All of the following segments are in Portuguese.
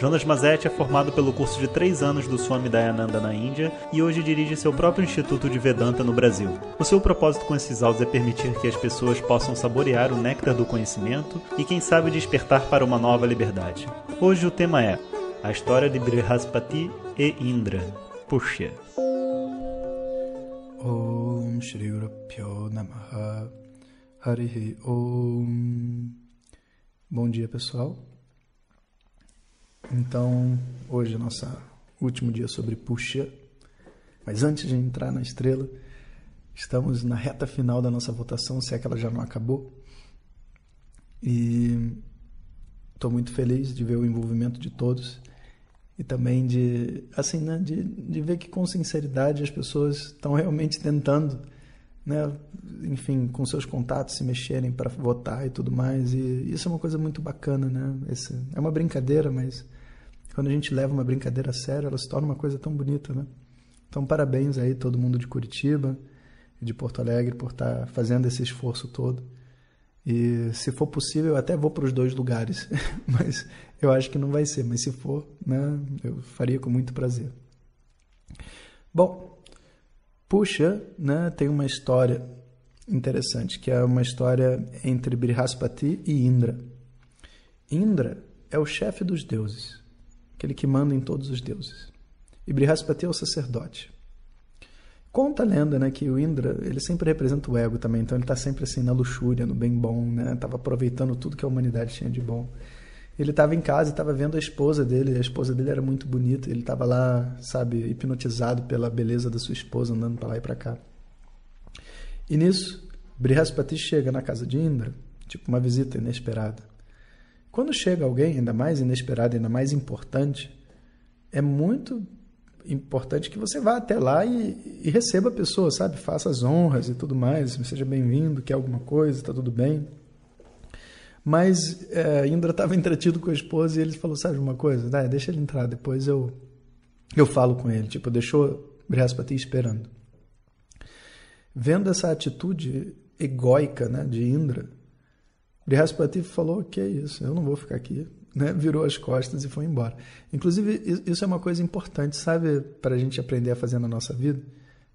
Jonas Mazetti é formado pelo curso de três anos do Swami Dayananda na Índia e hoje dirige seu próprio Instituto de Vedanta no Brasil. O seu propósito com esses áudios é permitir que as pessoas possam saborear o néctar do conhecimento e, quem sabe, despertar para uma nova liberdade. Hoje o tema é a história de Brihaspati e Indra. Puxa. Om Shri Namaha Harihi Om Bom dia pessoal então, hoje é nosso último dia sobre Puxa. Mas antes de entrar na estrela, estamos na reta final da nossa votação, se é que ela já não acabou. E estou muito feliz de ver o envolvimento de todos e também de assim né, de, de ver que com sinceridade as pessoas estão realmente tentando né, enfim, com seus contatos se mexerem para votar e tudo mais. E isso é uma coisa muito bacana, né? Esse, é uma brincadeira, mas quando a gente leva uma brincadeira a sério, ela se torna uma coisa tão bonita, né? Então, parabéns aí todo mundo de Curitiba e de Porto Alegre por estar tá fazendo esse esforço todo. E se for possível, eu até vou para os dois lugares, mas eu acho que não vai ser. Mas se for, né, eu faria com muito prazer. Bom, puxa, né, tem uma história interessante, que é uma história entre Brihaspati e Indra. Indra é o chefe dos deuses aquele que manda em todos os deuses. E Brihaspati é o sacerdote. Conta a lenda, né, que o Indra, ele sempre representa o ego também, então ele está sempre assim na luxúria, no bem bom, né, estava aproveitando tudo que a humanidade tinha de bom. Ele estava em casa e estava vendo a esposa dele, a esposa dele era muito bonita, ele estava lá, sabe, hipnotizado pela beleza da sua esposa, andando para lá e para cá. E nisso, Brihaspati chega na casa de Indra, tipo uma visita inesperada. Quando chega alguém, ainda mais inesperado, ainda mais importante, é muito importante que você vá até lá e, e receba a pessoa, sabe? Faça as honras e tudo mais, seja bem-vindo, quer alguma coisa, está tudo bem. Mas é, Indra estava entretido com a esposa e ele falou, sabe uma coisa? Ah, deixa ele entrar, depois eu, eu falo com ele. Tipo, deixou Brihaspati esperando. Vendo essa atitude egóica né, de Indra, Brihaspati falou: que é isso, eu não vou ficar aqui. Né? Virou as costas e foi embora. Inclusive, isso é uma coisa importante, sabe, para a gente aprender a fazer na nossa vida?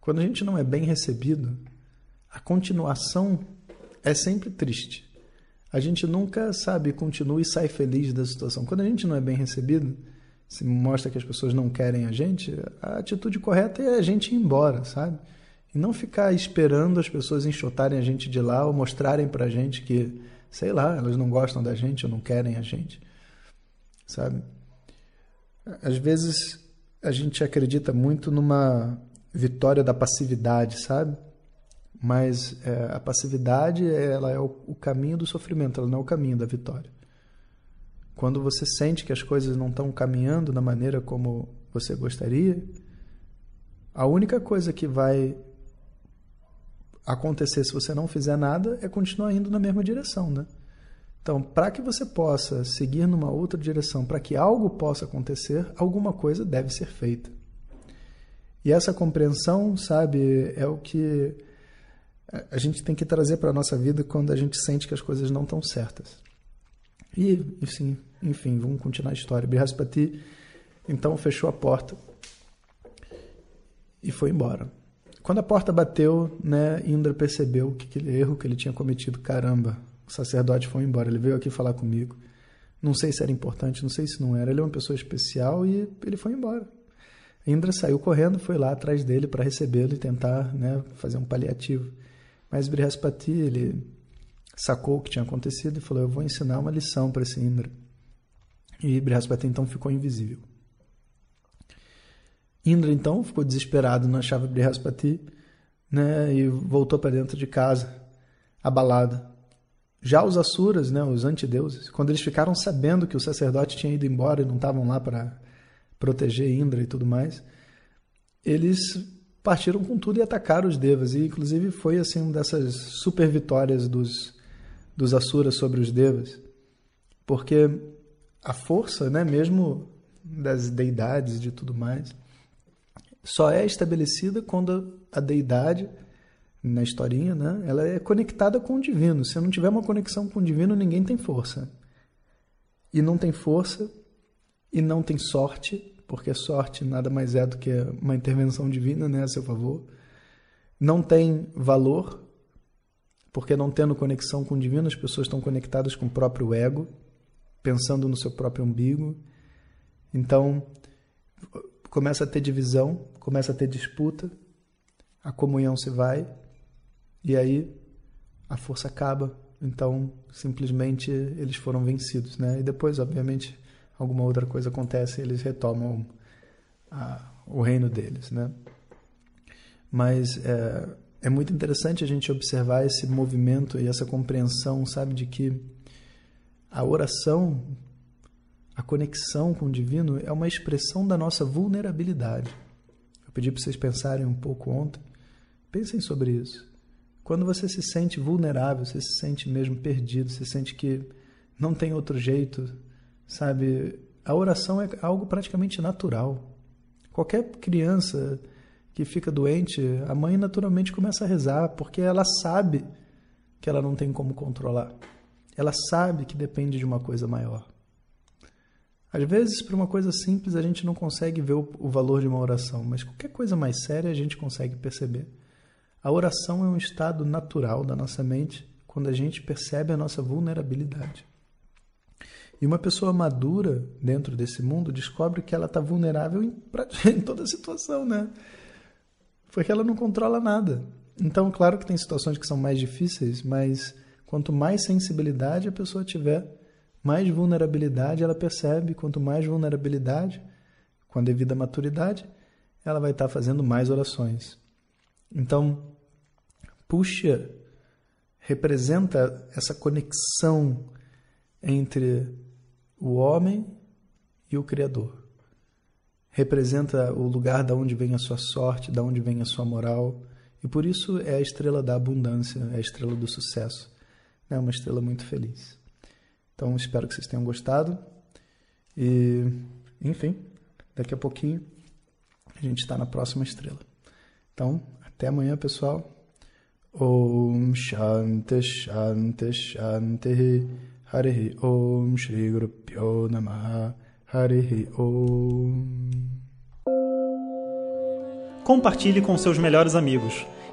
Quando a gente não é bem recebido, a continuação é sempre triste. A gente nunca, sabe, continua e sai feliz da situação. Quando a gente não é bem recebido, se mostra que as pessoas não querem a gente, a atitude correta é a gente ir embora, sabe? E não ficar esperando as pessoas enxotarem a gente de lá ou mostrarem para a gente que sei lá, elas não gostam da gente ou não querem a gente, sabe? Às vezes a gente acredita muito numa vitória da passividade, sabe? Mas é, a passividade ela é o, o caminho do sofrimento, ela não é o caminho da vitória. Quando você sente que as coisas não estão caminhando da maneira como você gostaria, a única coisa que vai acontecer se você não fizer nada é continuar indo na mesma direção, né? Então, para que você possa seguir numa outra direção, para que algo possa acontecer, alguma coisa deve ser feita. E essa compreensão, sabe, é o que a gente tem que trazer para a nossa vida quando a gente sente que as coisas não estão certas. E, assim, enfim, vamos continuar a história. Brihaspati, então, fechou a porta e foi embora. Quando a porta bateu, né, Indra percebeu que aquele erro que ele tinha cometido, caramba, o sacerdote foi embora, ele veio aqui falar comigo. Não sei se era importante, não sei se não era. Ele é uma pessoa especial e ele foi embora. Indra saiu correndo, foi lá atrás dele para recebê-lo e tentar né, fazer um paliativo. Mas Brihaspati, ele sacou o que tinha acontecido e falou: Eu vou ensinar uma lição para esse Indra. E Brihaspati então ficou invisível. Indra então ficou desesperado, não achava Brihaspati, né, e voltou para dentro de casa, abalado. Já os Asuras, né, os antideuses, quando eles ficaram sabendo que o sacerdote tinha ido embora e não estavam lá para proteger Indra e tudo mais, eles partiram com tudo e atacaram os Devas. E inclusive foi assim uma dessas super vitórias dos, dos Asuras sobre os Devas, Porque a força, né, mesmo das deidades de tudo mais, só é estabelecida quando a deidade na historinha, né? Ela é conectada com o divino. Se não tiver uma conexão com o divino, ninguém tem força. E não tem força e não tem sorte, porque sorte nada mais é do que uma intervenção divina, né, a seu favor. Não tem valor, porque não tendo conexão com o divino, as pessoas estão conectadas com o próprio ego, pensando no seu próprio umbigo. Então, começa a ter divisão, começa a ter disputa, a comunhão se vai, e aí a força acaba. Então, simplesmente eles foram vencidos, né? E depois, obviamente, alguma outra coisa acontece, e eles retomam a, o reino deles, né? Mas é, é muito interessante a gente observar esse movimento e essa compreensão, sabe, de que a oração, a conexão com o divino é uma expressão da nossa vulnerabilidade. Eu pedi para vocês pensarem um pouco ontem. Pensem sobre isso. Quando você se sente vulnerável, você se sente mesmo perdido, você sente que não tem outro jeito, sabe? A oração é algo praticamente natural. Qualquer criança que fica doente, a mãe naturalmente começa a rezar, porque ela sabe que ela não tem como controlar. Ela sabe que depende de uma coisa maior. Às vezes, para uma coisa simples, a gente não consegue ver o valor de uma oração, mas qualquer coisa mais séria a gente consegue perceber. A oração é um estado natural da nossa mente quando a gente percebe a nossa vulnerabilidade. E uma pessoa madura dentro desse mundo descobre que ela está vulnerável em, em toda situação, né? Porque ela não controla nada. Então, claro que tem situações que são mais difíceis, mas quanto mais sensibilidade a pessoa tiver, mais vulnerabilidade ela percebe. Quanto mais vulnerabilidade, com a devida maturidade, ela vai estar fazendo mais orações. Então, Puxa representa essa conexão entre o homem e o Criador. Representa o lugar da onde vem a sua sorte, da onde vem a sua moral, e por isso é a estrela da abundância, é a estrela do sucesso. É uma estrela muito feliz. Então espero que vocês tenham gostado. E, enfim, daqui a pouquinho a gente está na próxima estrela. Então, até amanhã, pessoal. Om Shanti Shanti Shanti Om Shri Guru Pyo Namaha Om Compartilhe com seus melhores amigos.